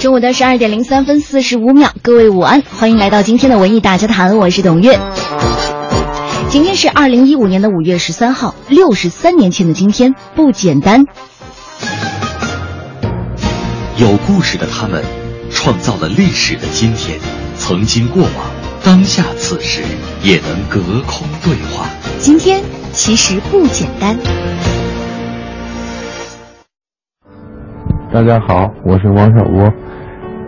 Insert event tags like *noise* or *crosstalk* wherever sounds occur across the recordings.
中午的十二点零三分四十五秒，各位午安，欢迎来到今天的文艺大家谈，我是董月。今天是二零一五年的五月十三号，六十三年前的今天不简单。有故事的他们，创造了历史的今天，曾经过往，当下此时也能隔空对话。今天其实不简单。大家好，我是王小波。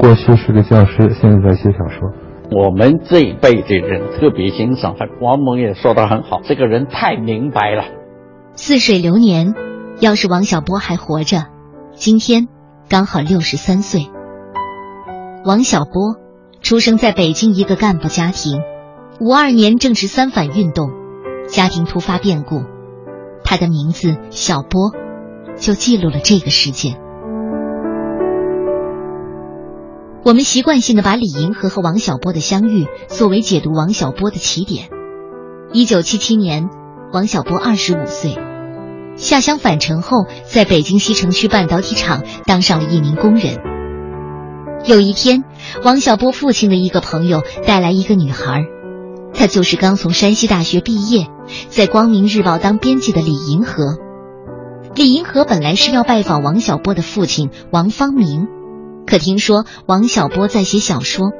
过去是个教师，现在在写小说。我们这一辈的人特别欣赏他。王蒙也说的很好，这个人太明白了。似水流年，要是王小波还活着，今天刚好六十三岁。王小波出生在北京一个干部家庭，五二年正值三反运动，家庭突发变故，他的名字小波就记录了这个事件。我们习惯性的把李银河和王小波的相遇作为解读王小波的起点。一九七七年，王小波二十五岁，下乡返城后，在北京西城区半导体厂当上了一名工人。有一天，王小波父亲的一个朋友带来一个女孩，她就是刚从山西大学毕业，在《光明日报》当编辑的李银河。李银河本来是要拜访王小波的父亲王方明。可听说王小波在写小说，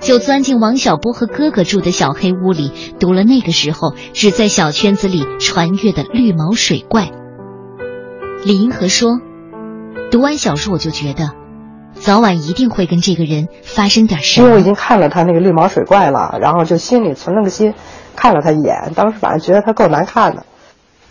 就钻进王小波和哥哥住的小黑屋里，读了那个时候只在小圈子里传阅的《绿毛水怪》。李银河说：“读完小说，我就觉得，早晚一定会跟这个人发生点事。因为我已经看了他那个《绿毛水怪》了，然后就心里存了个心，看了他一眼。当时反正觉得他够难看的。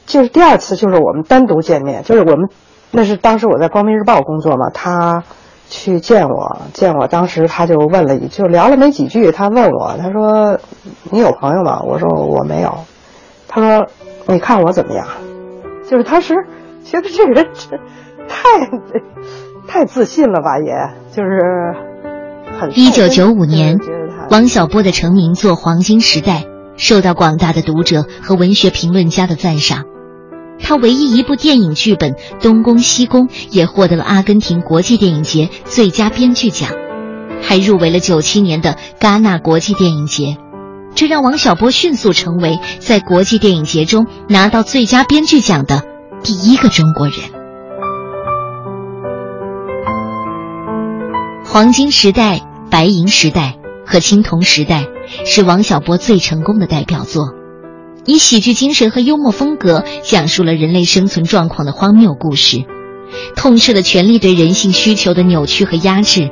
就是第二次，就是我们单独见面，就是我们那是当时我在《光明日报》工作嘛，他。”去见我，见我当时他就问了一，就聊了没几句，他问我，他说：“你有朋友吗？”我说：“我没有。”他说：“你看我怎么样？”就是当时觉得这个人太太自信了吧，也就是很。一九九五年，王小波的成名作《黄金时代》受到广大的读者和文学评论家的赞赏。他唯一一部电影剧本《东宫西宫》也获得了阿根廷国际电影节最佳编剧奖，还入围了九七年的戛纳国际电影节，这让王小波迅速成为在国际电影节中拿到最佳编剧奖的第一个中国人。黄金时代、白银时代和青铜时代是王小波最成功的代表作。以喜剧精神和幽默风格讲述了人类生存状况的荒谬故事，痛斥了权力对人性需求的扭曲和压制。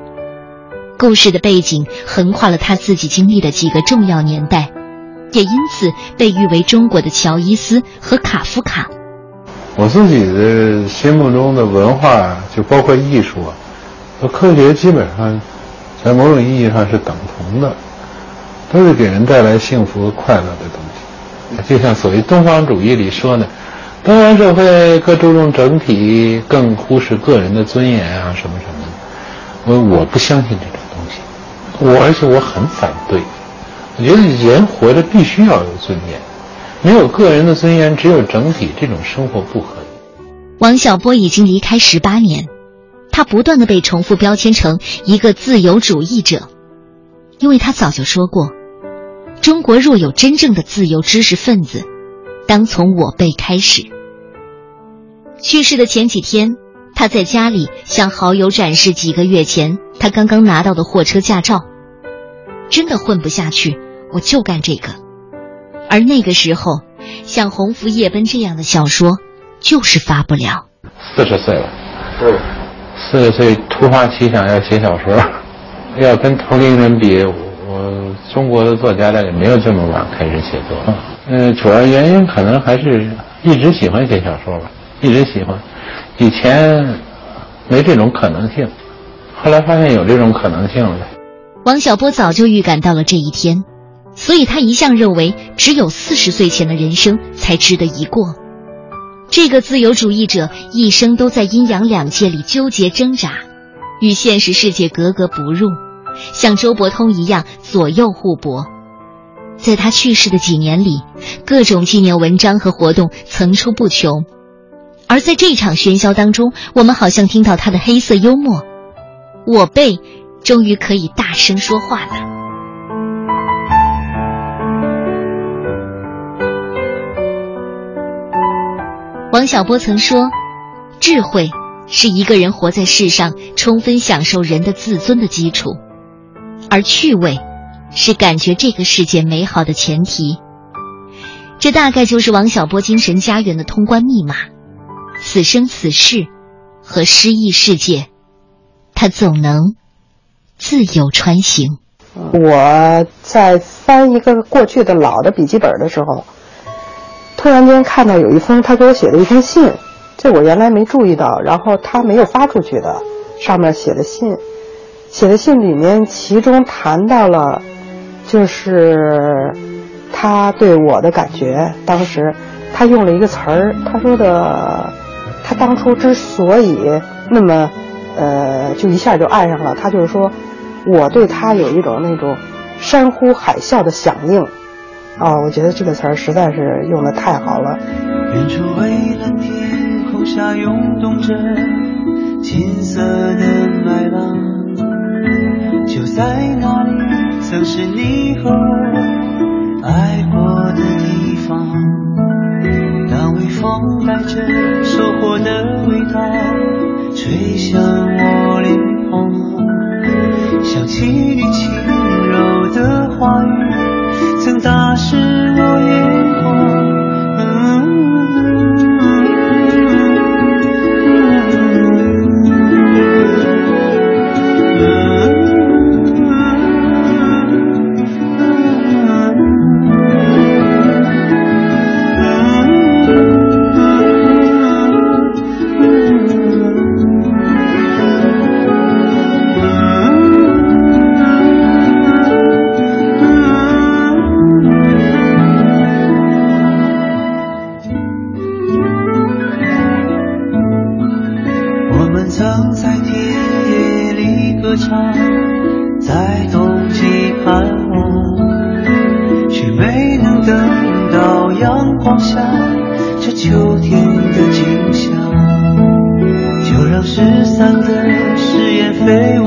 故事的背景横跨了他自己经历的几个重要年代，也因此被誉为中国的乔伊斯和卡夫卡。我自己的心目中的文化，就包括艺术啊，和科学基本上在某种意义上是等同的，都是给人带来幸福和快乐的东西。就像所谓东方主义里说的，东方社会更注重整体，更忽视个人的尊严啊，什么什么的。我我不相信这种东西，我而且我很反对。我觉得人活着必须要有尊严，没有个人的尊严，只有整体，这种生活不合理。王小波已经离开十八年，他不断的被重复标签成一个自由主义者，因为他早就说过。中国若有真正的自由知识分子，当从我辈开始。去世的前几天，他在家里向好友展示几个月前他刚刚拿到的货车驾照。真的混不下去，我就干这个。而那个时候，像《鸿福夜奔》这样的小说，就是发不了。四十岁了，对，四十岁突发奇想要写小说，要跟同龄人比。我中国的作家大概没有这么晚开始写作，嗯，主要原因可能还是一直喜欢写小说吧，一直喜欢，以前没这种可能性，后来发现有这种可能性了。王小波早就预感到了这一天，所以他一向认为只有四十岁前的人生才值得一过。这个自由主义者一生都在阴阳两界里纠结挣扎，与现实世界格格不入，像周伯通一样左右互搏。在他去世的几年里，各种纪念文章和活动层出不穷，而在这场喧嚣当中，我们好像听到他的黑色幽默。我辈终于可以大声说话了。王小波曾说：“智慧是一个人活在世上充分享受人的自尊的基础，而趣味。”是感觉这个世界美好的前提，这大概就是王小波精神家园的通关密码。此生此世和诗意世界，他总能自由穿行。我在翻一个过去的老的笔记本的时候，突然间看到有一封他给我写的一封信，这我原来没注意到，然后他没有发出去的，上面写的信，写的信里面其中谈到了。就是他对我的感觉，当时他用了一个词儿，他说的，他当初之所以那么，呃，就一下就爱上了他，就是说，我对他有一种那种山呼海啸的响应，啊，我觉得这个词儿实在是用的太好了。远处蔚蓝天空下涌动着金色的麦浪，就在那里。曾是你和我爱过的地方，当微风带着收获的味道吹向我脸庞，想起你轻柔的话语，在冬季盼望，却没能等到阳光下这秋天的景象，就让失散的誓言飞舞。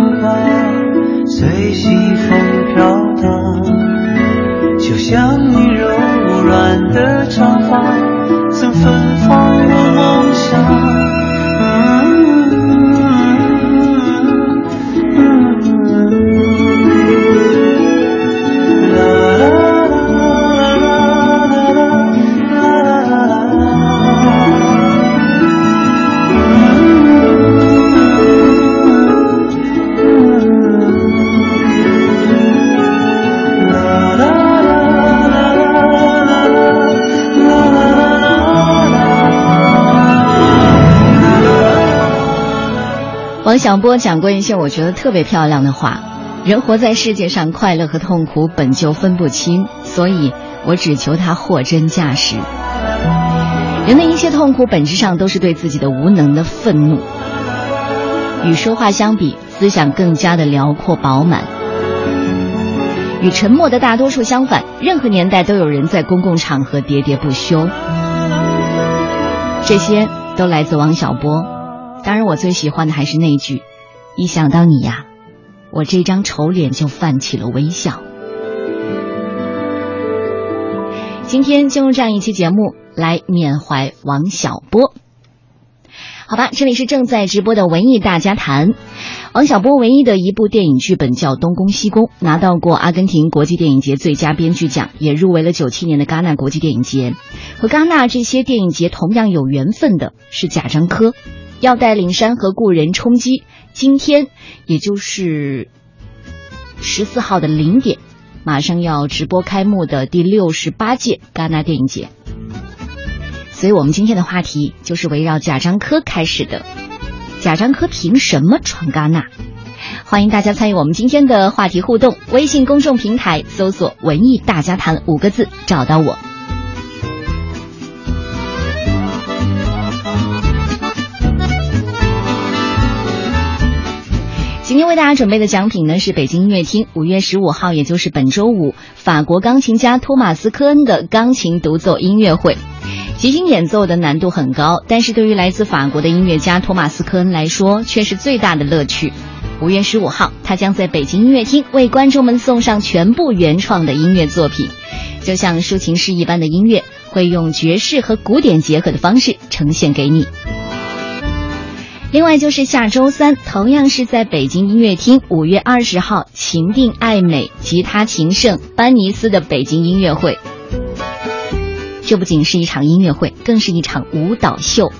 王小波讲过一些我觉得特别漂亮的话：人活在世界上，快乐和痛苦本就分不清，所以我只求他货真价实。人的一切痛苦，本质上都是对自己的无能的愤怒。与说话相比，思想更加的辽阔饱满；与沉默的大多数相反，任何年代都有人在公共场合喋喋不休。这些都来自王小波。当然，我最喜欢的还是那句：“一想到你呀，我这张丑脸就泛起了微笑。”今天就用这样一期节目来缅怀王小波。好吧，这里是正在直播的文艺大家谈。王小波唯一的一部电影剧本叫《东宫西宫》，拿到过阿根廷国际电影节最佳编剧奖，也入围了九七年的戛纳国际电影节。和戛纳这些电影节同样有缘分的是贾樟柯。要带领山河故人冲击今天，也就是十四号的零点，马上要直播开幕的第六十八届戛纳电影节。所以我们今天的话题就是围绕贾樟柯开始的。贾樟柯凭什么闯戛纳？欢迎大家参与我们今天的话题互动，微信公众平台搜索“文艺大家谈”五个字，找到我。今天为大家准备的奖品呢是北京音乐厅五月十五号，也就是本周五，法国钢琴家托马斯科恩的钢琴独奏音乐会。即兴演奏的难度很高，但是对于来自法国的音乐家托马斯科恩来说，却是最大的乐趣。五月十五号，他将在北京音乐厅为观众们送上全部原创的音乐作品，就像抒情诗一般的音乐，会用爵士和古典结合的方式呈现给你。另外就是下周三，同样是在北京音乐厅，五月二十号，情定爱美吉他情圣班尼斯的北京音乐会。这不仅是一场音乐会，更是一场舞蹈秀。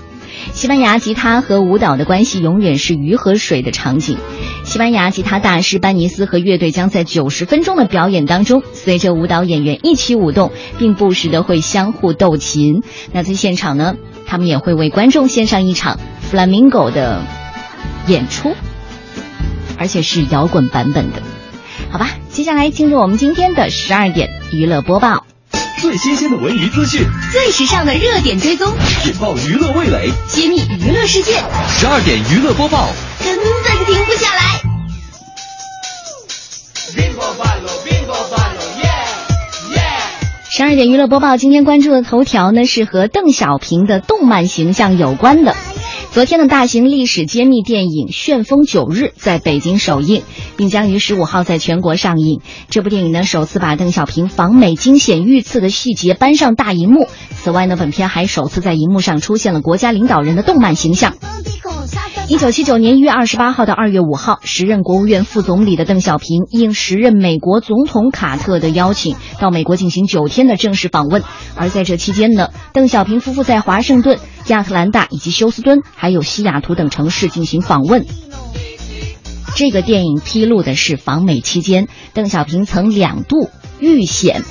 西班牙吉他和舞蹈的关系永远是鱼和水的场景。西班牙吉他大师班尼斯和乐队将在九十分钟的表演当中，随着舞蹈演员一起舞动，并不时的会相互斗琴。那在现场呢，他们也会为观众献上一场。Flamingo 的演出，而且是摇滚版本的，好吧。接下来进入我们今天的十二点娱乐播报，最新鲜的文娱资讯，最时尚的热点追踪，引爆娱乐味蕾，揭秘娱乐世界。十二点娱乐播报，根本停不下来。十二点娱乐播报，今天关注的头条呢是和邓小平的动漫形象有关的。昨天的大型历史揭秘电影《旋风九日》在北京首映，并将于十五号在全国上映。这部电影呢，首次把邓小平访美惊险遇刺的细节搬上大荧幕。此外呢，本片还首次在荧幕上出现了国家领导人的动漫形象。一九七九年一月二十八号到二月五号，时任国务院副总理的邓小平应时任美国总统卡特的邀请，到美国进行九天的正式访问。而在这期间呢，邓小平夫妇在华盛顿、亚特兰大以及休斯敦，还有西雅图等城市进行访问。这个电影披露的是访美期间，邓小平曾两度遇险。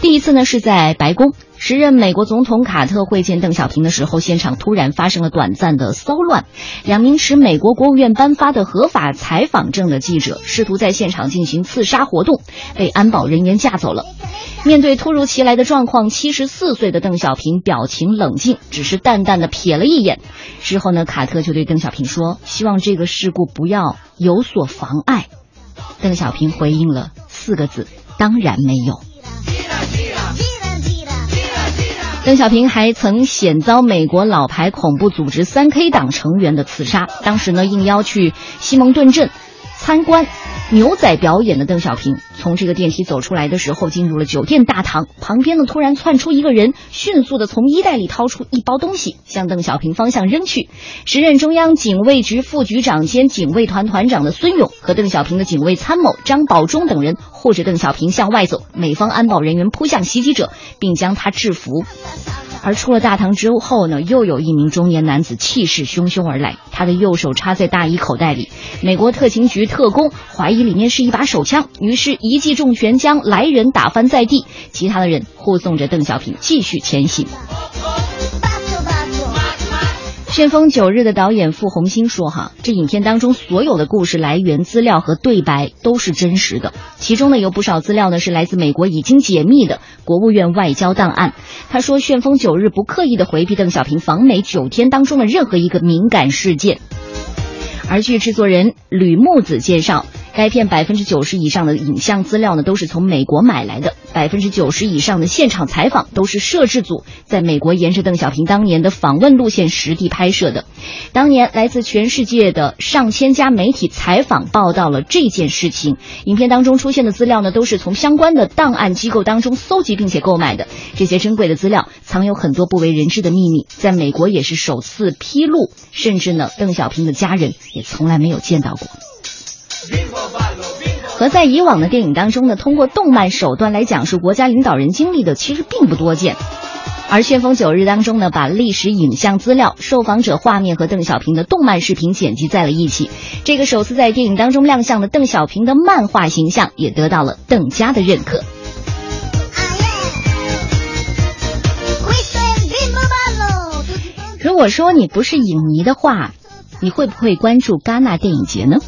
第一次呢是在白宫。时任美国总统卡特会见邓小平的时候，现场突然发生了短暂的骚乱。两名持美国国务院颁发的合法采访证的记者试图在现场进行刺杀活动，被安保人员架走了。面对突如其来的状况，七十四岁的邓小平表情冷静，只是淡淡的瞥了一眼。之后呢，卡特就对邓小平说：“希望这个事故不要有所妨碍。”邓小平回应了四个字：“当然没有。”邓小平还曾险遭美国老牌恐怖组织三 K 党成员的刺杀。当时呢，应邀去西蒙顿镇参观牛仔表演的邓小平，从这个电梯走出来的时候，进入了酒店大堂。旁边呢，突然窜出一个人，迅速的从衣袋里掏出一包东西，向邓小平方向扔去。时任中央警卫局副局长兼警卫团团长的孙勇和邓小平的警卫参谋张保忠等人护着邓小平向外走，美方安保人员扑向袭击者，并将他制服。而出了大堂之后呢，又有一名中年男子气势汹汹而来，他的右手插在大衣口袋里。美国特勤局特工怀疑里面是一把手枪，于是一记重拳将来人打翻在地。其他的人护送着邓小平继续前行。旋风九日的导演傅红星说：“哈，这影片当中所有的故事来源、资料和对白都是真实的。其中呢，有不少资料呢是来自美国已经解密的国务院外交档案。”他说：“旋风九日不刻意的回避邓小平访美九天当中的任何一个敏感事件。”而据制作人吕木子介绍。该片百分之九十以上的影像资料呢，都是从美国买来的。百分之九十以上的现场采访都是摄制组在美国沿着邓小平当年的访问路线实地拍摄的。当年来自全世界的上千家媒体采访报道了这件事情。影片当中出现的资料呢，都是从相关的档案机构当中搜集并且购买的。这些珍贵的资料藏有很多不为人知的秘密，在美国也是首次披露，甚至呢，邓小平的家人也从来没有见到过。和在以往的电影当中呢，通过动漫手段来讲述国家领导人经历的，其实并不多见。而《旋风九日》当中呢，把历史影像资料、受访者画面和邓小平的动漫视频剪辑在了一起。这个首次在电影当中亮相的邓小平的漫画形象，也得到了邓家的认可。如果说你不是影迷的话，你会不会关注戛纳电影节呢？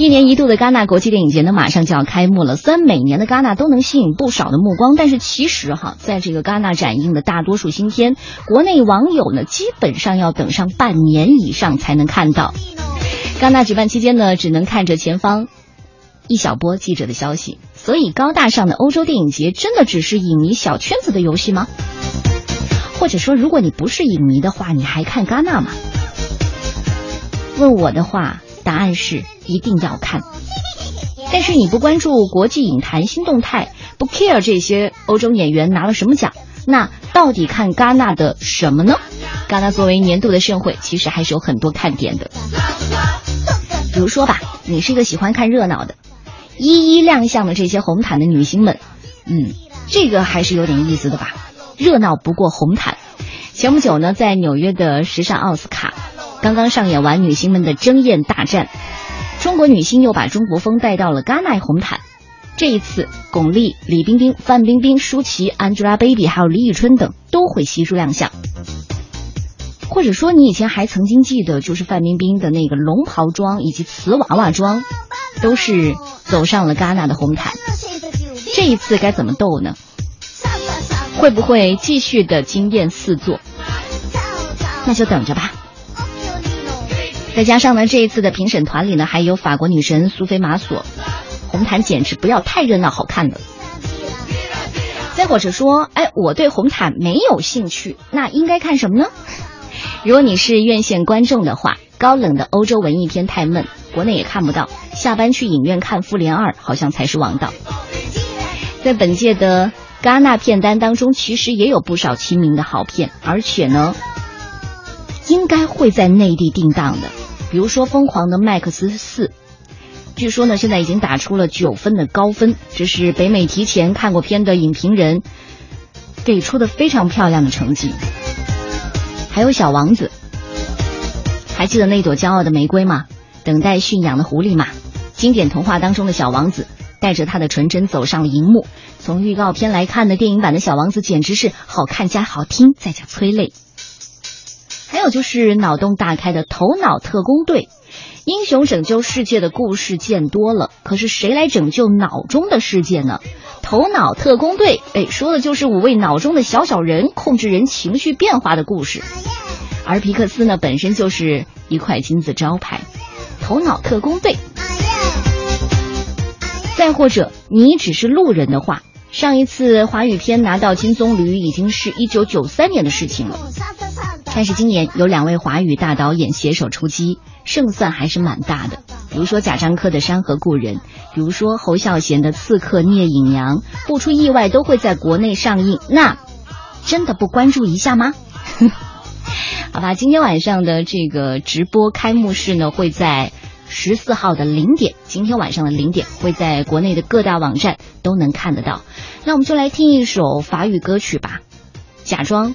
一年一度的戛纳国际电影节呢，马上就要开幕了。虽然每年的戛纳都能吸引不少的目光，但是其实哈，在这个戛纳展映的大多数新片，国内网友呢，基本上要等上半年以上才能看到。戛纳举办期间呢，只能看着前方一小波记者的消息。所以，高大上的欧洲电影节真的只是影迷小圈子的游戏吗？或者说，如果你不是影迷的话，你还看戛纳吗？问我的话。答案是一定要看，但是你不关注国际影坛新动态，不 care 这些欧洲演员拿了什么奖，那到底看戛纳的什么呢？戛纳作为年度的盛会，其实还是有很多看点的。比如说吧，你是一个喜欢看热闹的，一一亮相的这些红毯的女星们，嗯，这个还是有点意思的吧？热闹不过红毯。前不久呢，在纽约的时尚奥斯卡。刚刚上演完女星们的争艳大战，中国女星又把中国风带到了戛纳红毯。这一次，巩俐、李冰冰、范冰冰、舒淇、Angelababy 还有李宇春等都会悉数亮相。或者说，你以前还曾经记得，就是范冰冰的那个龙袍装以及瓷娃娃装，都是走上了戛纳的红毯。这一次该怎么斗呢？会不会继续的惊艳四座？那就等着吧。再加上呢，这一次的评审团里呢，还有法国女神苏菲玛索，红毯简直不要太热闹好看了。再或者说，哎，我对红毯没有兴趣，那应该看什么呢？如果你是院线观众的话，高冷的欧洲文艺片太闷，国内也看不到，下班去影院看《复联二》好像才是王道。在本届的戛纳片单当中，其实也有不少亲民的好片，而且呢。应该会在内地定档的，比如说《疯狂的麦克斯四》，据说呢现在已经打出了九分的高分，这是北美提前看过片的影评人给出的非常漂亮的成绩。还有《小王子》，还记得那朵骄傲的玫瑰吗？等待驯养的狐狸吗？经典童话当中的小王子带着他的纯真走上了荧幕。从预告片来看呢，电影版的小王子简直是好看加好听再加催泪。还有就是脑洞大开的《头脑特工队》，英雄拯救世界的故事见多了，可是谁来拯救脑中的世界呢？《头脑特工队》哎，说的就是五位脑中的小小人控制人情绪变化的故事。而皮克斯呢，本身就是一块金字招牌，《头脑特工队》。再或者你只是路人的话，上一次华语片拿到金棕榈已经是一九九三年的事情了。但是今年有两位华语大导演携手出击，胜算还是蛮大的。比如说贾樟柯的《山河故人》，比如说侯孝贤的《刺客聂隐娘》，不出意外都会在国内上映。那真的不关注一下吗？*laughs* 好吧，今天晚上的这个直播开幕式呢，会在十四号的零点，今天晚上的零点会在国内的各大网站都能看得到。那我们就来听一首法语歌曲吧，假装。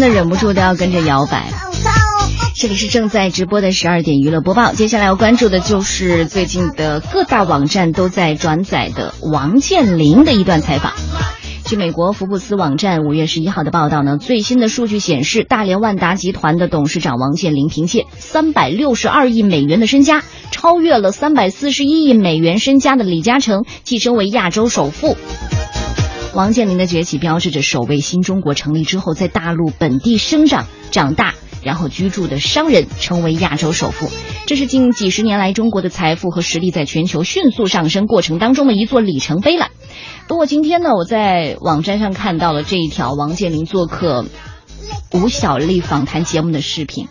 真的忍不住都要跟着摇摆。这里是正在直播的十二点娱乐播报，接下来要关注的就是最近的各大网站都在转载的王健林的一段采访。据美国福布斯网站五月十一号的报道呢，最新的数据显示，大连万达集团的董事长王健林凭借三百六十二亿美元的身家，超越了三百四十一亿美元身家的李嘉诚，晋升为亚洲首富。王健林的崛起标志着首位新中国成立之后，在大陆本地生长、长大，然后居住的商人成为亚洲首富。这是近几十年来中国的财富和实力在全球迅速上升过程当中的一座里程碑了。不过今天呢，我在网站上看到了这一条王健林做客吴小莉访谈节目的视频。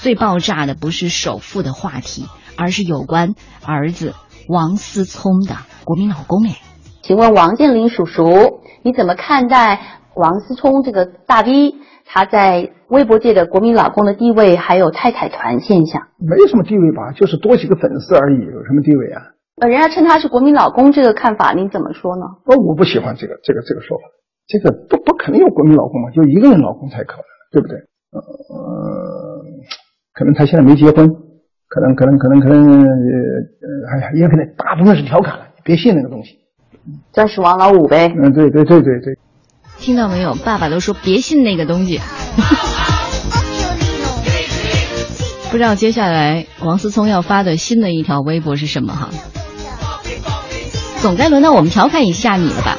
最爆炸的不是首富的话题，而是有关儿子王思聪的国民老公哎。请问王健林叔叔，你怎么看待王思聪这个大 V 他在微博界的国民老公的地位，还有太太团现象？没什么地位吧，就是多几个粉丝而已，有什么地位啊？呃，人家称他是国民老公，这个看法您怎么说呢？呃，我不喜欢这个这个这个说法，这个不不可能有国民老公嘛，就一个人老公才可能，对不对？呃，可能他现在没结婚，可能可能可能可能呃呃，哎呀，也可能大部分是调侃了，别信那个东西。钻石王老五呗。嗯，对对对对对。听到没有？爸爸都说别信那个东西。*laughs* 不知道接下来王思聪要发的新的一条微博是什么哈？总该轮到我们调侃一下你了吧？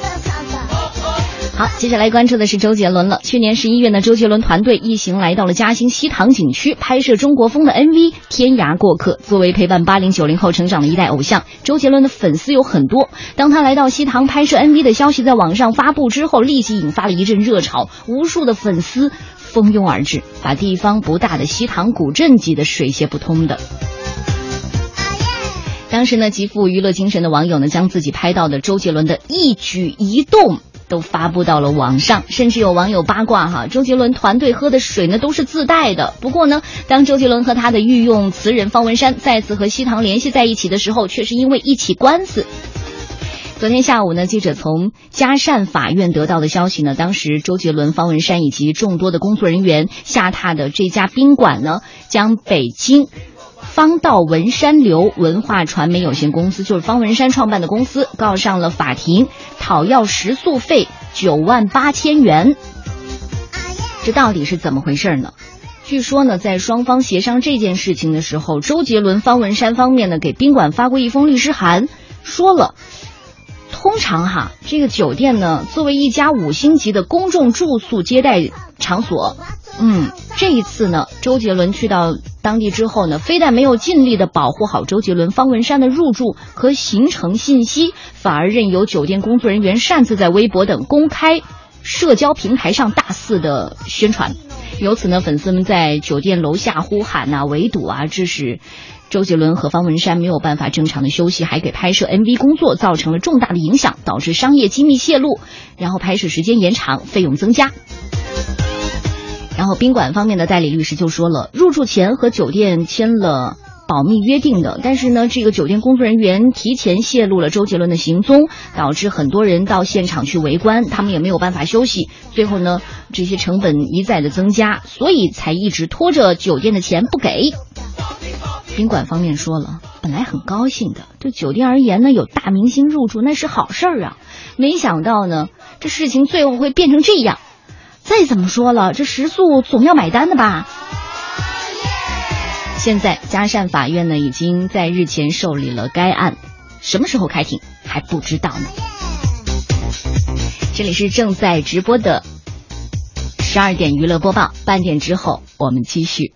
好，接下来关注的是周杰伦了。去年十一月呢，周杰伦团队一行来到了嘉兴西塘景区拍摄中国风的 MV《天涯过客》。作为陪伴八零九零后成长的一代偶像，周杰伦的粉丝有很多。当他来到西塘拍摄 MV 的消息在网上发布之后，立即引发了一阵热潮，无数的粉丝蜂拥而至，把地方不大的西塘古镇挤得水泄不通的。当时呢，极富娱乐精神的网友呢，将自己拍到的周杰伦的一举一动。都发布到了网上，甚至有网友八卦哈，周杰伦团队喝的水呢都是自带的。不过呢，当周杰伦和他的御用词人方文山再次和西塘联系在一起的时候，却是因为一起官司。昨天下午呢，记者从嘉善法院得到的消息呢，当时周杰伦、方文山以及众多的工作人员下榻的这家宾馆呢，将北京。方道文山流文化传媒有限公司就是方文山创办的公司，告上了法庭，讨要食宿费九万八千元。这到底是怎么回事呢？据说呢，在双方协商这件事情的时候，周杰伦、方文山方面呢给宾馆发过一封律师函，说了，通常哈，这个酒店呢作为一家五星级的公众住宿接待场所。嗯，这一次呢，周杰伦去到当地之后呢，非但没有尽力的保护好周杰伦、方文山的入住和行程信息，反而任由酒店工作人员擅自在微博等公开社交平台上大肆的宣传。由此呢，粉丝们在酒店楼下呼喊呐、围堵啊，致使周杰伦和方文山没有办法正常的休息，还给拍摄 MV 工作造成了重大的影响，导致商业机密泄露，然后拍摄时间延长，费用增加。然后宾馆方面的代理律师就说了，入住前和酒店签了保密约定的，但是呢，这个酒店工作人员提前泄露了周杰伦的行踪，导致很多人到现场去围观，他们也没有办法休息，最后呢，这些成本一再的增加，所以才一直拖着酒店的钱不给。宾馆方面说了，本来很高兴的，对酒店而言呢，有大明星入住那是好事儿啊，没想到呢，这事情最后会变成这样。再怎么说了，这食宿总要买单的吧？现在嘉善法院呢已经在日前受理了该案，什么时候开庭还不知道呢。这里是正在直播的十二点娱乐播报，半点之后我们继续。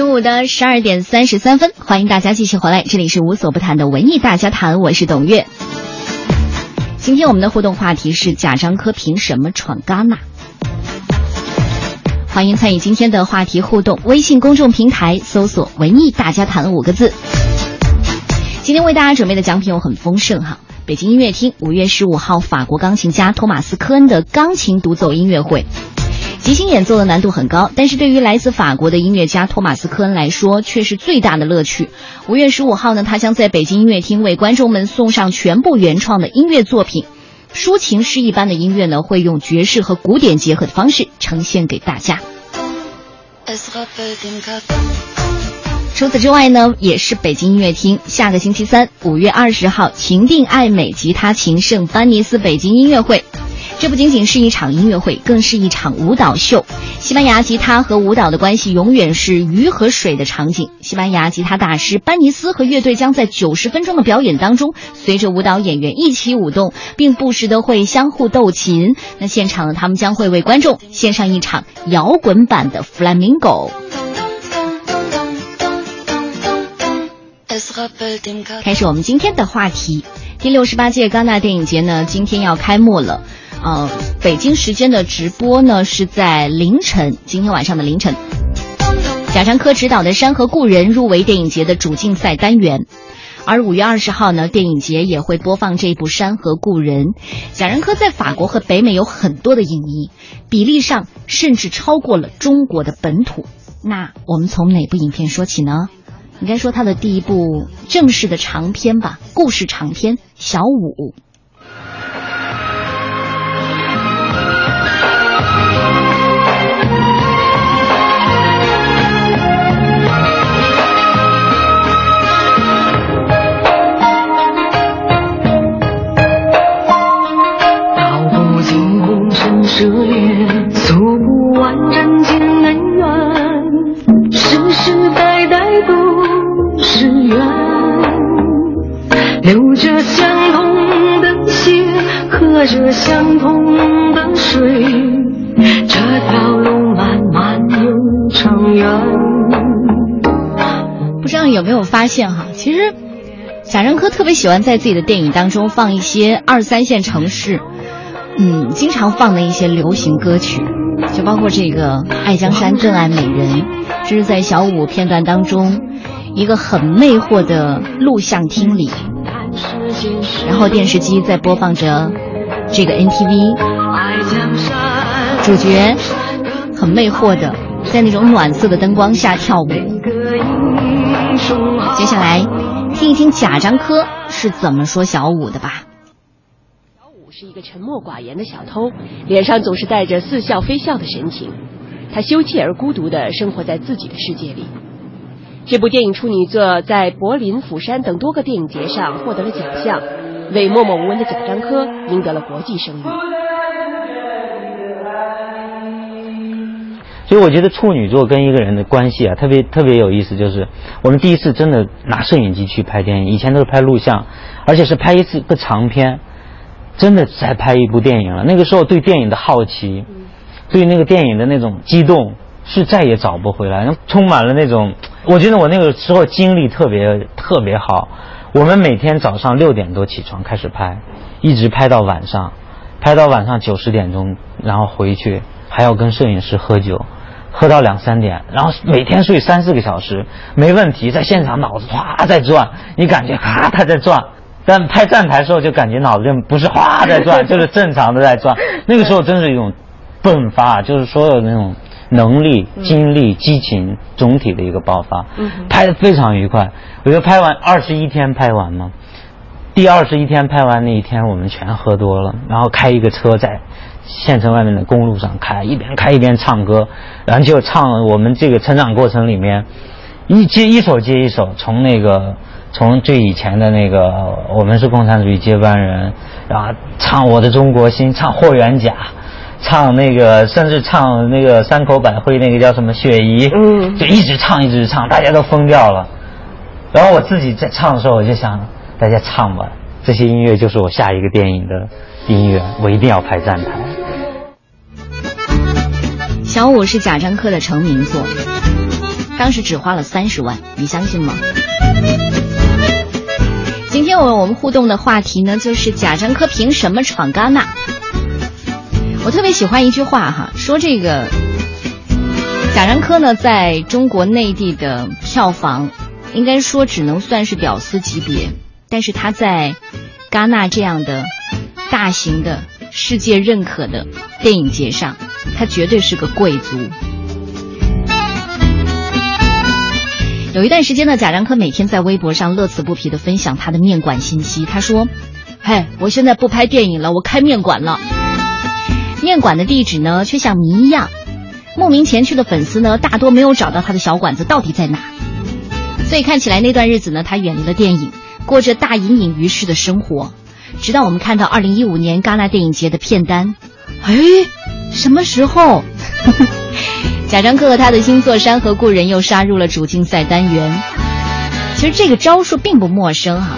中午的十二点三十三分，欢迎大家继续回来，这里是无所不谈的文艺大家谈，我是董月。今天我们的互动话题是贾樟柯凭什么闯戛纳？欢迎参与今天的话题互动，微信公众平台搜索“文艺大家谈”五个字。今天为大家准备的奖品有很丰盛哈，北京音乐厅五月十五号法国钢琴家托马斯科恩的钢琴独奏音乐会。即兴演奏的难度很高，但是对于来自法国的音乐家托马斯·科恩来说，却是最大的乐趣。五月十五号呢，他将在北京音乐厅为观众们送上全部原创的音乐作品，抒情诗一般的音乐呢，会用爵士和古典结合的方式呈现给大家。除此之外呢，也是北京音乐厅下个星期三，五月二十号，情定爱美吉他琴圣班尼斯北京音乐会。这不仅仅是一场音乐会，更是一场舞蹈秀。西班牙吉他和舞蹈的关系永远是鱼和水的场景。西班牙吉他大师班尼斯和乐队将在九十分钟的表演当中，随着舞蹈演员一起舞动，并不时的会相互斗琴。那现场呢，他们将会为观众献上一场摇滚版的 Flamingo。开始我们今天的话题，第六十八届戛纳电影节呢，今天要开幕了。呃，北京时间的直播呢是在凌晨，今天晚上的凌晨。贾樟柯执导的《山河故人》入围电影节的主竞赛单元，而五月二十号呢，电影节也会播放这部《山河故人》。贾樟柯在法国和北美有很多的影迷，比例上甚至超过了中国的本土。那我们从哪部影片说起呢？应该说他的第一部正式的长片吧，故事长片《小五》。相同的水，这条路漫漫又长远。不知道有没有发现哈，其实贾樟柯特别喜欢在自己的电影当中放一些二三线城市，嗯，经常放的一些流行歌曲，就包括这个《爱江山更爱美人》，这是在小五片段当中一个很魅惑的录像厅里，然后电视机在播放着这个 NTV，主角很魅惑的在那种暖色的灯光下跳舞。接下来，听一听贾樟柯是怎么说小五的吧。小五是一个沉默寡言的小偷，脸上总是带着似笑非笑的神情。他羞怯而孤独的生活在自己的世界里。这部电影处女作在柏林、釜山等多个电影节上获得了奖项，为默默无闻的贾樟柯赢得了国际声誉。所以我觉得处女座跟一个人的关系啊，特别特别有意思。就是我们第一次真的拿摄影机去拍电影，以前都是拍录像，而且是拍一次个长片，真的在拍一部电影了。那个时候对电影的好奇，对那个电影的那种激动，是再也找不回来，充满了那种。我觉得我那个时候精力特别特别好。我们每天早上六点多起床开始拍，一直拍到晚上，拍到晚上九十点钟，然后回去还要跟摄影师喝酒。喝到两三点，然后每天睡三四个小时，没问题。在现场脑子哗在转，你感觉咔他在转，但拍站台的时候就感觉脑子就不是哗在转，*laughs* 就是正常的在转。那个时候真是一种迸发，就是所有那种能力、精力、激情总体的一个爆发。拍的非常愉快。我觉得拍完二十一天拍完嘛，第二十一天拍完那一天我们全喝多了，然后开一个车在县城外面的公路上开，一边开一边唱歌，然后就唱我们这个成长过程里面一接一首接一首，从那个。从最以前的那个我们是共产主义接班人，然后唱我的中国心，唱霍元甲，唱那个甚至唱那个山口百惠那个叫什么雪姨，嗯，就一直唱一直唱，大家都疯掉了。然后我自己在唱的时候，我就想，大家唱吧，这些音乐就是我下一个电影的音乐，我一定要拍站台。小五是贾樟柯的成名作，当时只花了三十万，你相信吗？今天我我们互动的话题呢，就是贾樟柯凭什么闯戛纳？我特别喜欢一句话哈，说这个贾樟柯呢，在中国内地的票房，应该说只能算是屌丝级别，但是他在戛纳这样的大型的世界认可的电影节上，他绝对是个贵族。有一段时间呢，贾樟柯每天在微博上乐此不疲的分享他的面馆信息。他说：“嘿，我现在不拍电影了，我开面馆了。面馆的地址呢，却像谜一样，慕名前去的粉丝呢，大多没有找到他的小馆子到底在哪。所以看起来那段日子呢，他远离了电影，过着大隐隐于市的生活。直到我们看到二零一五年戛纳电影节的片单，哎，什么时候？” *laughs* 贾樟柯和他的新作《山河故人》又杀入了主竞赛单元。其实这个招数并不陌生哈，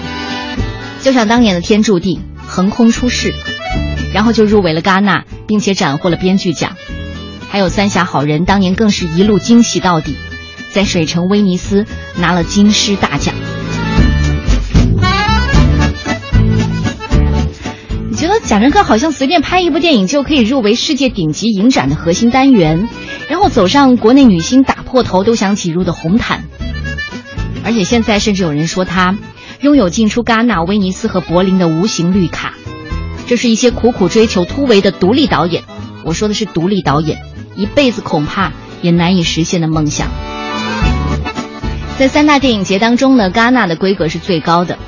就像当年的《天注定》横空出世，然后就入围了戛纳，并且斩获了编剧奖。还有《三峡好人》，当年更是一路惊喜到底，在水城威尼斯拿了金狮大奖。你觉得贾樟柯好像随便拍一部电影就可以入围世界顶级影展的核心单元？然后走上国内女星打破头都想挤入的红毯，而且现在甚至有人说他拥有进出戛纳、威尼斯和柏林的无形绿卡，这是一些苦苦追求突围的独立导演，我说的是独立导演，一辈子恐怕也难以实现的梦想。在三大电影节当中呢，戛纳的规格是最高的，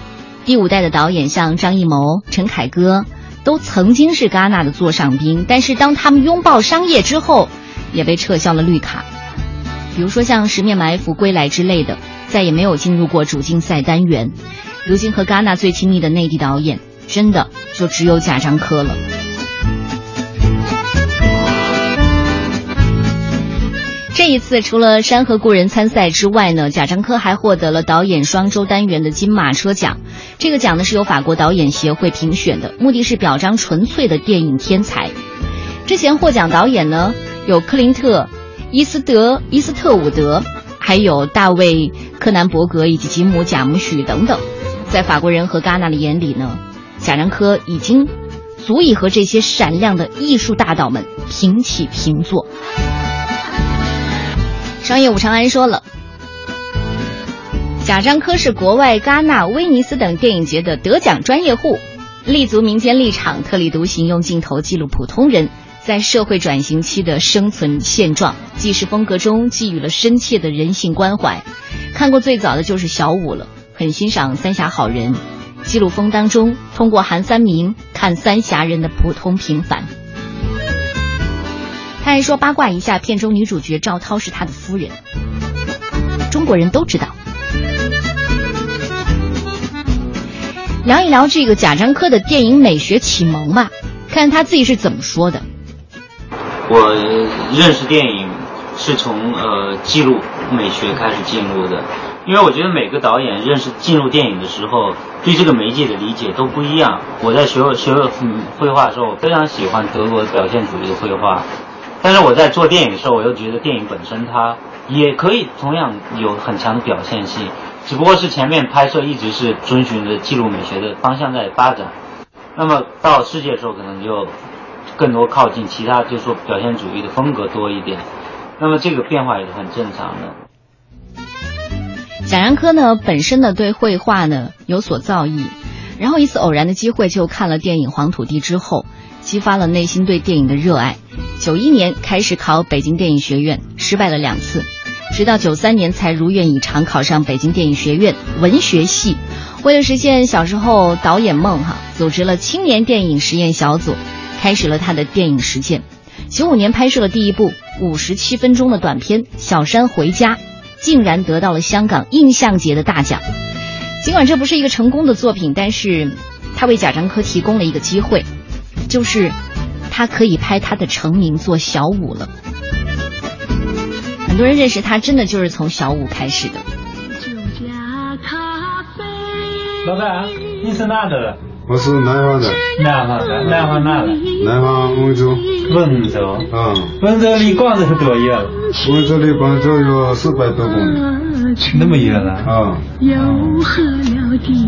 第五代的导演像张艺谋、陈凯歌都曾经是戛纳的座上宾，但是当他们拥抱商业之后。也被撤销了绿卡，比如说像《十面埋伏》《归来》之类的，再也没有进入过主竞赛单元。如今和戛纳最亲密的内地导演，真的就只有贾樟柯了。这一次，除了《山河故人》参赛之外呢，贾樟柯还获得了导演双周单元的金马车奖。这个奖呢是由法国导演协会评选的，目的是表彰纯粹的电影天才。之前获奖导演呢？有克林特、伊斯德、伊斯特伍德，还有大卫·柯南伯格以及吉姆·贾姆许等等，在法国人和戛纳的眼里呢，贾樟柯已经足以和这些闪亮的艺术大导们平起平坐。商业五长安说了，贾樟柯是国外戛纳、威尼斯等电影节的得奖专业户，立足民间立场，特立独行，用镜头记录普通人。在社会转型期的生存现状，纪实风格中寄予了深切的人性关怀。看过最早的就是小五了，很欣赏《三峡好人》，纪录风当中通过韩三明看三峡人的普通平凡。他还说八卦一下，片中女主角赵涛是他的夫人。中国人都知道。聊一聊这个贾樟柯的电影美学启蒙吧，看他自己是怎么说的。我认识电影是从呃记录美学开始进入的，因为我觉得每个导演认识进入电影的时候，对这个媒介的理解都不一样。我在学学绘画的时候，我非常喜欢德国表现主义的绘画，但是我在做电影的时候，我又觉得电影本身它也可以同样有很强的表现性，只不过是前面拍摄一直是遵循着记录美学的方向在发展，那么到世界的时候可能就。更多靠近其他，就是说表现主义的风格多一点，那么这个变化也是很正常的。贾樟柯呢，本身呢对绘画呢有所造诣，然后一次偶然的机会就看了电影《黄土地》之后，激发了内心对电影的热爱。九一年开始考北京电影学院，失败了两次，直到九三年才如愿以偿考上北京电影学院文学系。为了实现小时候导演梦，哈，组织了青年电影实验小组，开始了他的电影实践。九五年拍摄了第一部五十七分钟的短片《小山回家》，竟然得到了香港印象节的大奖。尽管这不是一个成功的作品，但是他为贾樟柯提供了一个机会，就是他可以拍他的成名作《小五》了。很多人认识他，真的就是从小五开始的。老板，你是哪的？我是南方的。南方的，南方哪的？南方温州。温州。嗯。温州离广州是多远？温州离广州有四百多公里。那么远了？啊。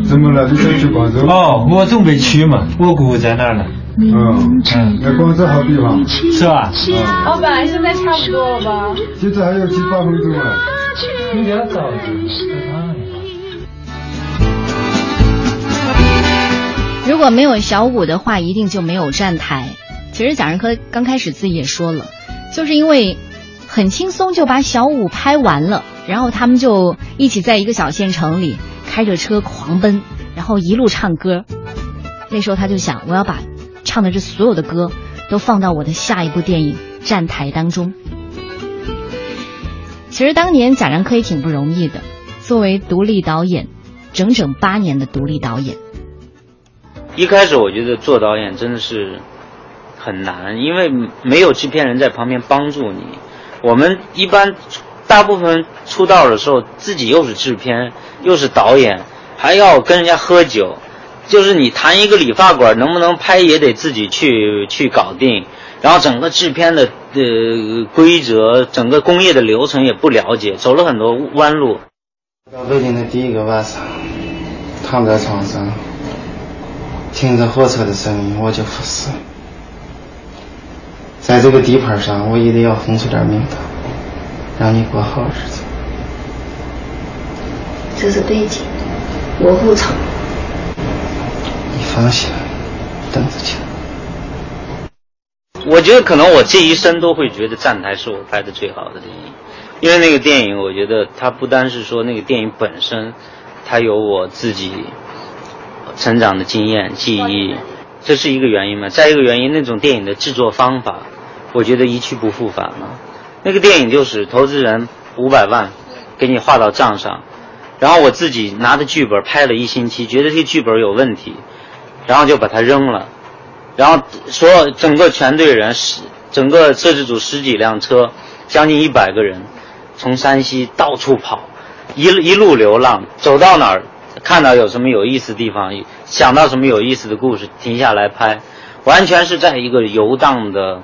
怎么了？你想去广州？哦，我准备去嘛。我姑姑在那儿呢。嗯嗯，那广州好地方，是吧？嗯。老板，现在差不多了吧？现在还有七八分钟啊。有点着急。如果没有小五的话，一定就没有站台。其实贾樟柯刚开始自己也说了，就是因为很轻松就把小五拍完了，然后他们就一起在一个小县城里开着车狂奔，然后一路唱歌。那时候他就想，我要把唱的这所有的歌都放到我的下一部电影《站台》当中。其实当年贾樟柯也挺不容易的，作为独立导演，整整八年的独立导演。一开始我觉得做导演真的是很难，因为没有制片人在旁边帮助你。我们一般大部分出道的时候，自己又是制片又是导演，还要跟人家喝酒，就是你谈一个理发馆能不能拍也得自己去 *laughs* 去搞定，然后整个制片的呃规则，整个工业的流程也不了解，走了很多弯路。到北京的第一个晚上，躺在床上。听着火车的声音，我就服死。在这个地盘上，我也得要混出点名堂，让你过好日子。这是北京卧虎藏龙。你放心，等着瞧。我觉得可能我这一生都会觉得《站台》是我拍的最好的电影，因为那个电影，我觉得它不单是说那个电影本身，它有我自己。成长的经验、记忆，这是一个原因嘛？再一个原因，那种电影的制作方法，我觉得一去不复返了。那个电影就是投资人五百万，给你划到账上，然后我自己拿着剧本拍了一星期，觉得这剧本有问题，然后就把它扔了，然后所有整个全队人十整个摄制组十几辆车，将近一百个人，从山西到处跑，一一路流浪，走到哪儿。看到有什么有意思的地方，想到什么有意思的故事，停下来拍，完全是在一个游荡的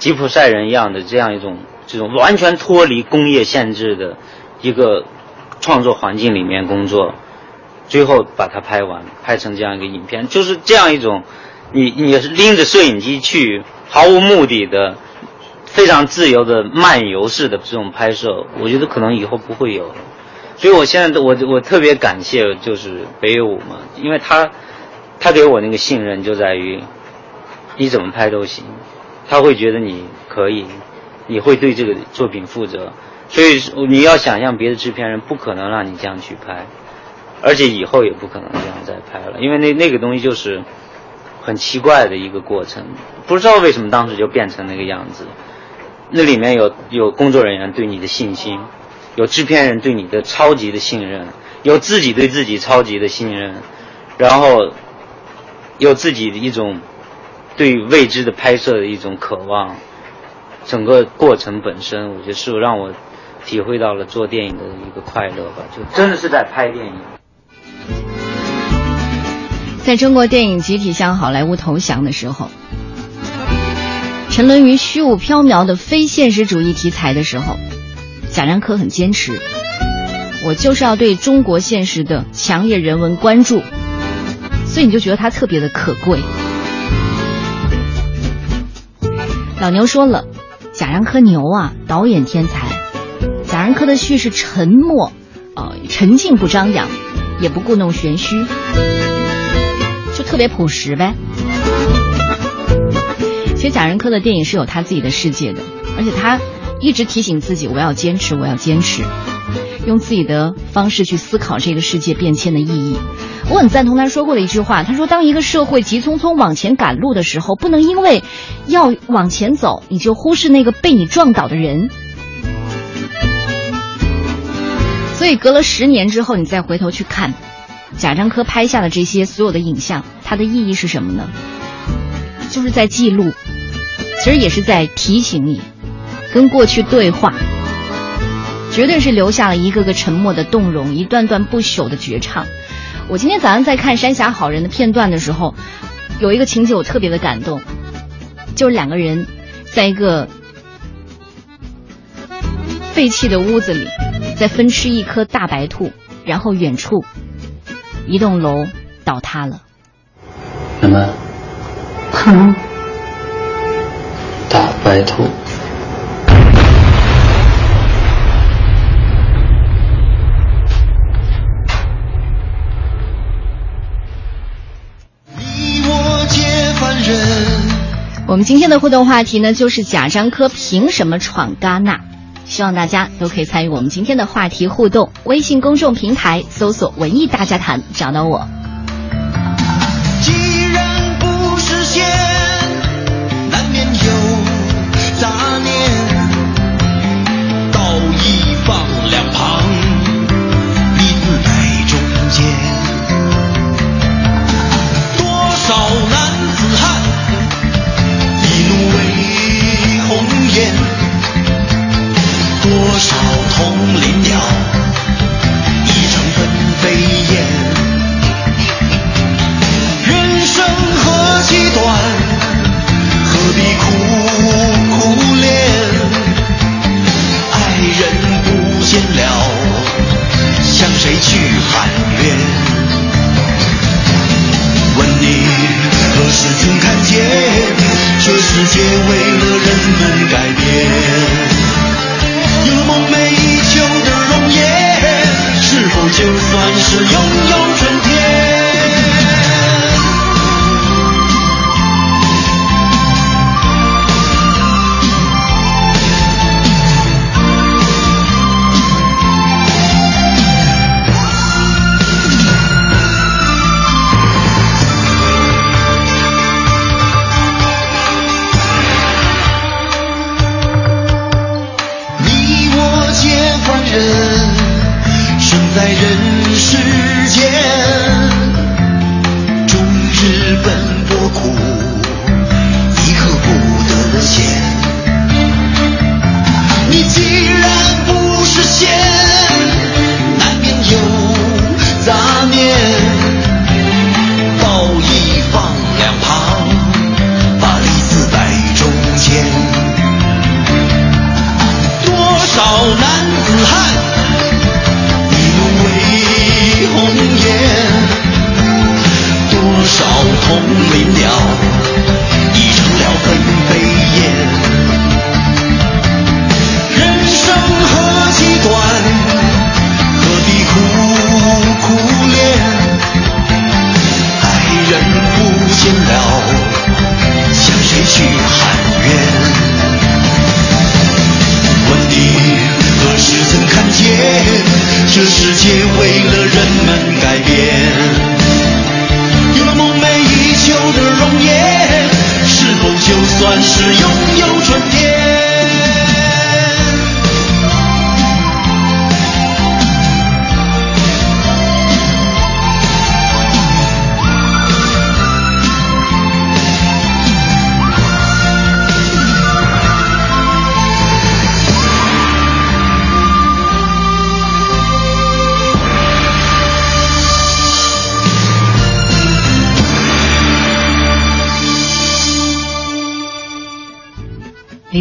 吉普赛人一样的这样一种这种完全脱离工业限制的一个创作环境里面工作，最后把它拍完，拍成这样一个影片，就是这样一种，你你是拎着摄影机去毫无目的的、非常自由的漫游式的这种拍摄，我觉得可能以后不会有。所以，我现在我我特别感谢就是北野武嘛，因为他他给我那个信任就在于你怎么拍都行，他会觉得你可以，你会对这个作品负责。所以你要想象别的制片人不可能让你这样去拍，而且以后也不可能这样再拍了，因为那那个东西就是很奇怪的一个过程，不知道为什么当时就变成那个样子。那里面有有工作人员对你的信心。有制片人对你的超级的信任，有自己对自己超级的信任，然后有自己的一种对未知的拍摄的一种渴望，整个过程本身，我觉得是让我体会到了做电影的一个快乐吧，就真的是在拍电影。在中国电影集体向好莱坞投降的时候，沉沦于虚无缥缈的非现实主义题材的时候。贾樟柯很坚持，我就是要对中国现实的强烈人文关注，所以你就觉得他特别的可贵。老牛说了，贾樟柯牛啊，导演天才。贾樟柯的叙事沉默，呃，沉静不张扬，也不故弄玄虚。就特别朴实呗。其实贾樟柯的电影是有他自己的世界的，而且他一直提醒自己，我要坚持，我要坚持，用自己的方式去思考这个世界变迁的意义。我很赞同他说过的一句话，他说：“当一个社会急匆匆往前赶路的时候，不能因为要往前走，你就忽视那个被你撞倒的人。”所以，隔了十年之后，你再回头去看贾樟柯拍下的这些所有的影像，它的意义是什么呢？就是在记录，其实也是在提醒你，跟过去对话，绝对是留下了一个个沉默的动容，一段段不朽的绝唱。我今天早上在看《山峡好人》的片段的时候，有一个情节我特别的感动，就是两个人在一个废弃的屋子里，在分吃一颗大白兔，然后远处一栋楼倒塌了。什么？嗯，大白兔。我们今天的互动话题呢，就是贾樟柯凭什么闯戛纳？希望大家都可以参与我们今天的话题互动。微信公众平台搜索“文艺大家谈”，找到我。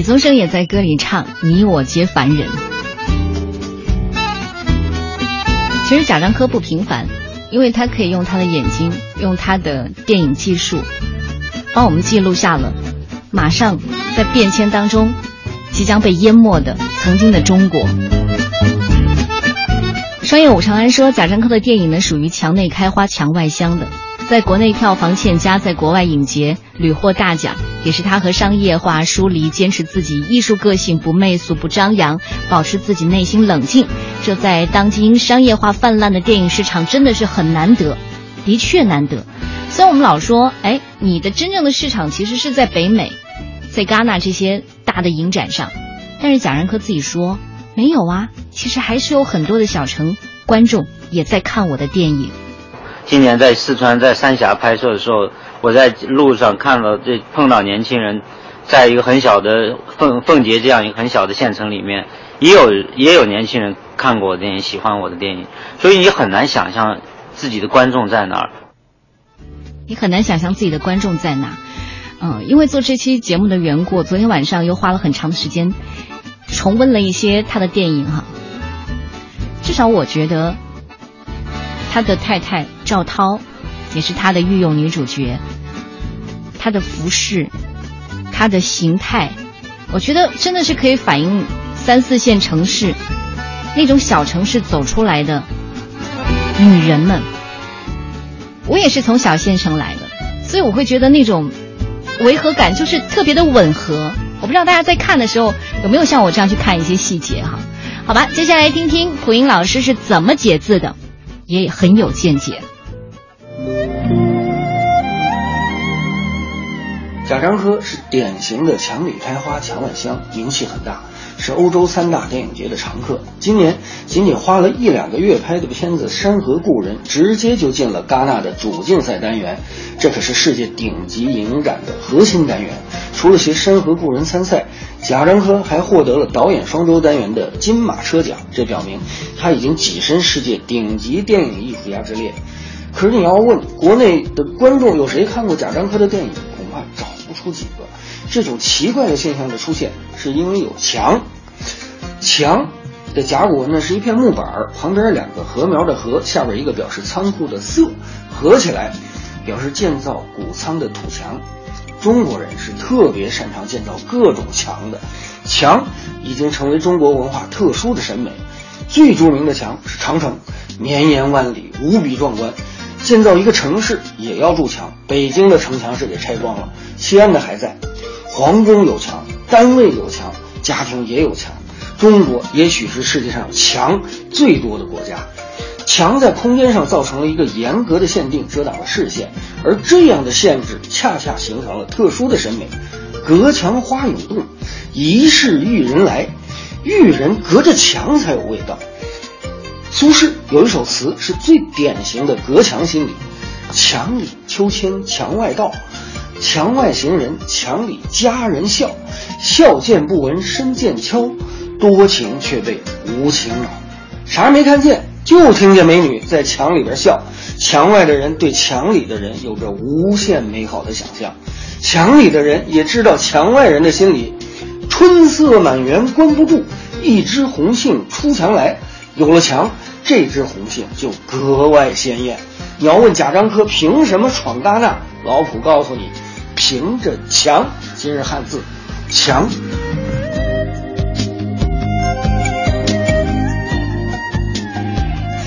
宗盛也在歌里唱：“你我皆凡人。”其实贾樟柯不平凡，因为他可以用他的眼睛，用他的电影技术，帮我们记录下了马上在变迁当中即将被淹没的曾经的中国。商业武长安说，贾樟柯的电影呢属于墙内开花墙外香的，在国内票房欠佳，在国外影节屡获大奖，也是他和商业化疏离，坚持自己艺术个性，不媚俗不张扬，保持自己内心冷静。这在当今商业化泛滥的电影市场真的是很难得，的确难得。虽然我们老说，哎，你的真正的市场其实是在北美，在戛纳这些大的影展上，但是贾樟柯自己说没有啊，其实还是有很多的小城观众也在看我的电影。今年在四川在三峡拍摄的时候，我在路上看了这碰到年轻人，在一个很小的凤凤节这样一个很小的县城里面，也有也有年轻人看过我的电影，喜欢我的电影，所以你很难想象自己的观众在哪儿。你很难想象自己的观众在哪，嗯，因为做这期节目的缘故，昨天晚上又花了很长的时间重温了一些他的电影哈。至少我觉得。他的太太赵涛，也是他的御用女主角。他的服饰，他的形态，我觉得真的是可以反映三四线城市那种小城市走出来的女人们。我也是从小县城来的，所以我会觉得那种违和感就是特别的吻合。我不知道大家在看的时候有没有像我这样去看一些细节哈？好吧，接下来听听蒲英老师是怎么解字的。也很有见解。贾樟柯是典型的墙里开花墙外香，名气很大，是欧洲三大电影节的常客。今年仅仅花了一两个月拍的片子《山河故人》，直接就进了戛纳的主竞赛单元，这可是世界顶级影展的核心单元。除了携《山河故人》参赛，贾樟柯还获得了导演双周单元的金马车奖，这表明他已经跻身世界顶级电影艺术家之列。可是你要问国内的观众有谁看过贾樟柯的电影，不出几个。这种奇怪的现象的出现，是因为有墙。墙的甲骨文呢是一片木板儿，旁边两个禾苗的禾，下边一个表示仓库的色，合起来表示建造谷仓的土墙。中国人是特别擅长建造各种墙的，墙已经成为中国文化特殊的审美。最著名的墙是长城，绵延万里，无比壮观。建造一个城市也要筑墙，北京的城墙是给拆光了，西安的还在。皇宫有墙，单位有墙，家庭也有墙。中国也许是世界上墙最多的国家。墙在空间上造成了一个严格的限定，遮挡了视线，而这样的限制恰恰形成了特殊的审美。隔墙花有动，疑是玉人来，玉人隔着墙才有味道。苏轼有一首词是最典型的隔墙心理：墙里秋千墙外道，墙外行人墙里佳人笑，笑见不闻声渐悄，多情却被无情恼。啥也没看见。就听见美女在墙里边笑，墙外的人对墙里的人有着无限美好的想象，墙里的人也知道墙外人的心理。春色满园关不住，一枝红杏出墙来。有了墙，这只红杏就格外鲜艳。你要问贾樟柯凭什么闯戛纳？老普告诉你，凭着强。今日汉字，强。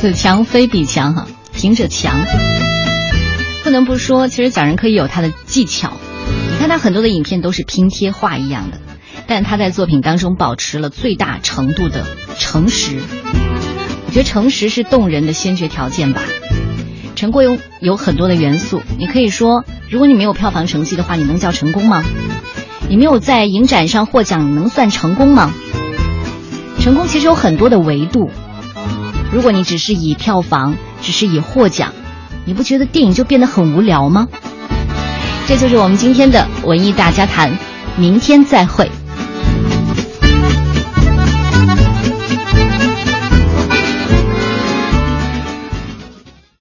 此强非彼强，哈，凭着强，不能不说，其实贾樟柯也有他的技巧。你看他很多的影片都是拼贴画一样的，但他在作品当中保持了最大程度的诚实。我觉得诚实是动人的先决条件吧。成功有有很多的元素，你可以说，如果你没有票房成绩的话，你能叫成功吗？你没有在影展上获奖，你能算成功吗？成功其实有很多的维度。如果你只是以票房，只是以获奖，你不觉得电影就变得很无聊吗？这就是我们今天的文艺大家谈，明天再会。